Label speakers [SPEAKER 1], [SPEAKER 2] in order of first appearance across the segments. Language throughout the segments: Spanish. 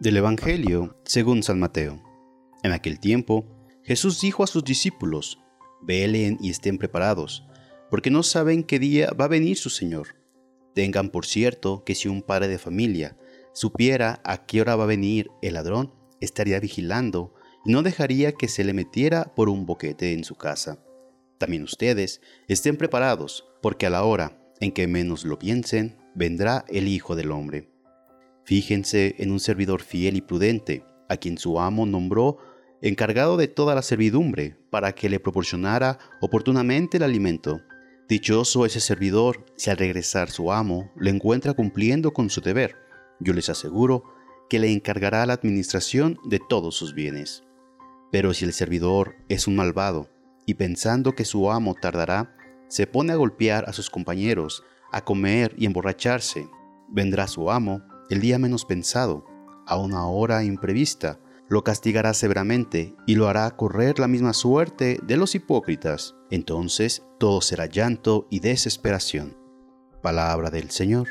[SPEAKER 1] Del Evangelio según San Mateo. En aquel tiempo, Jesús dijo a sus discípulos, Velen y estén preparados, porque no saben qué día va a venir su Señor. Tengan por cierto que si un padre de familia supiera a qué hora va a venir el ladrón, estaría vigilando y no dejaría que se le metiera por un boquete en su casa. También ustedes estén preparados, porque a la hora en que menos lo piensen, vendrá el Hijo del Hombre. Fíjense en un servidor fiel y prudente, a quien su amo nombró encargado de toda la servidumbre, para que le proporcionara oportunamente el alimento. Dichoso ese servidor si al regresar su amo le encuentra cumpliendo con su deber. Yo les aseguro que le encargará la administración de todos sus bienes. Pero si el servidor es un malvado, y pensando que su amo tardará, se pone a golpear a sus compañeros, a comer y emborracharse, vendrá su amo el día menos pensado, a una hora imprevista, lo castigará severamente y lo hará correr la misma suerte de los hipócritas. Entonces todo será llanto y desesperación. Palabra del Señor.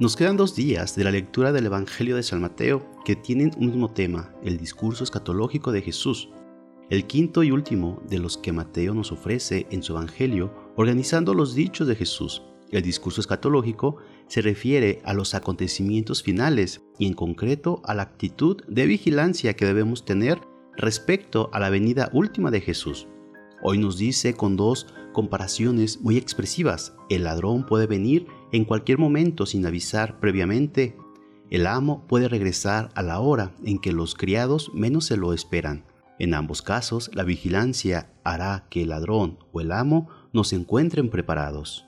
[SPEAKER 1] Nos quedan dos días de la lectura del Evangelio de San Mateo que tienen un mismo tema, el discurso escatológico de Jesús, el quinto y último de los que Mateo nos ofrece en su Evangelio, organizando los dichos de Jesús el discurso escatológico se refiere a los acontecimientos finales y en concreto a la actitud de vigilancia que debemos tener respecto a la venida última de Jesús. Hoy nos dice con dos comparaciones muy expresivas, el ladrón puede venir en cualquier momento sin avisar previamente, el amo puede regresar a la hora en que los criados menos se lo esperan. En ambos casos, la vigilancia hará que el ladrón o el amo nos encuentren preparados.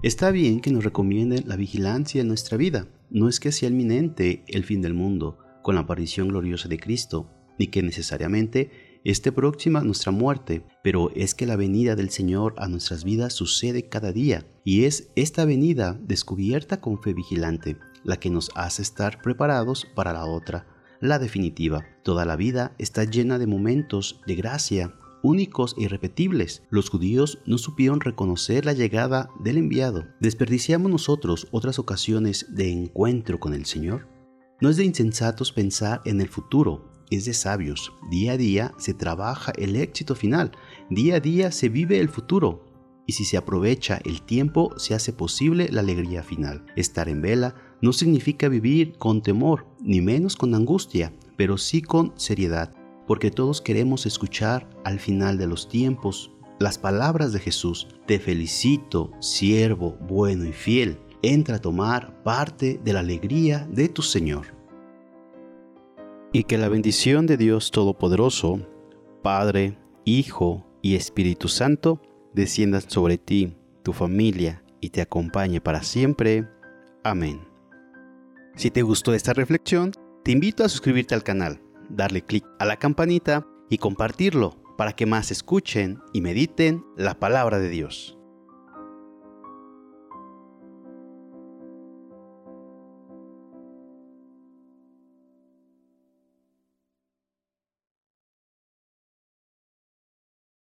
[SPEAKER 1] Está bien que nos recomienden la vigilancia en nuestra vida. No es que sea inminente el fin del mundo con la aparición gloriosa de Cristo, ni que necesariamente esté próxima nuestra muerte, pero es que la venida del Señor a nuestras vidas sucede cada día, y es esta venida descubierta con fe vigilante la que nos hace estar preparados para la otra, la definitiva. Toda la vida está llena de momentos de gracia únicos e irrepetibles. Los judíos no supieron reconocer la llegada del enviado. ¿Desperdiciamos nosotros otras ocasiones de encuentro con el Señor? No es de insensatos pensar en el futuro, es de sabios. Día a día se trabaja el éxito final, día a día se vive el futuro. Y si se aprovecha el tiempo, se hace posible la alegría final. Estar en vela no significa vivir con temor, ni menos con angustia, pero sí con seriedad porque todos queremos escuchar al final de los tiempos las palabras de Jesús. Te felicito, siervo bueno y fiel. Entra a tomar parte de la alegría de tu Señor. Y que la bendición de Dios Todopoderoso, Padre, Hijo y Espíritu Santo, descienda sobre ti, tu familia y te acompañe para siempre. Amén. Si te gustó esta reflexión, te invito a suscribirte al canal darle clic a la campanita y compartirlo para que más escuchen y mediten la palabra de Dios.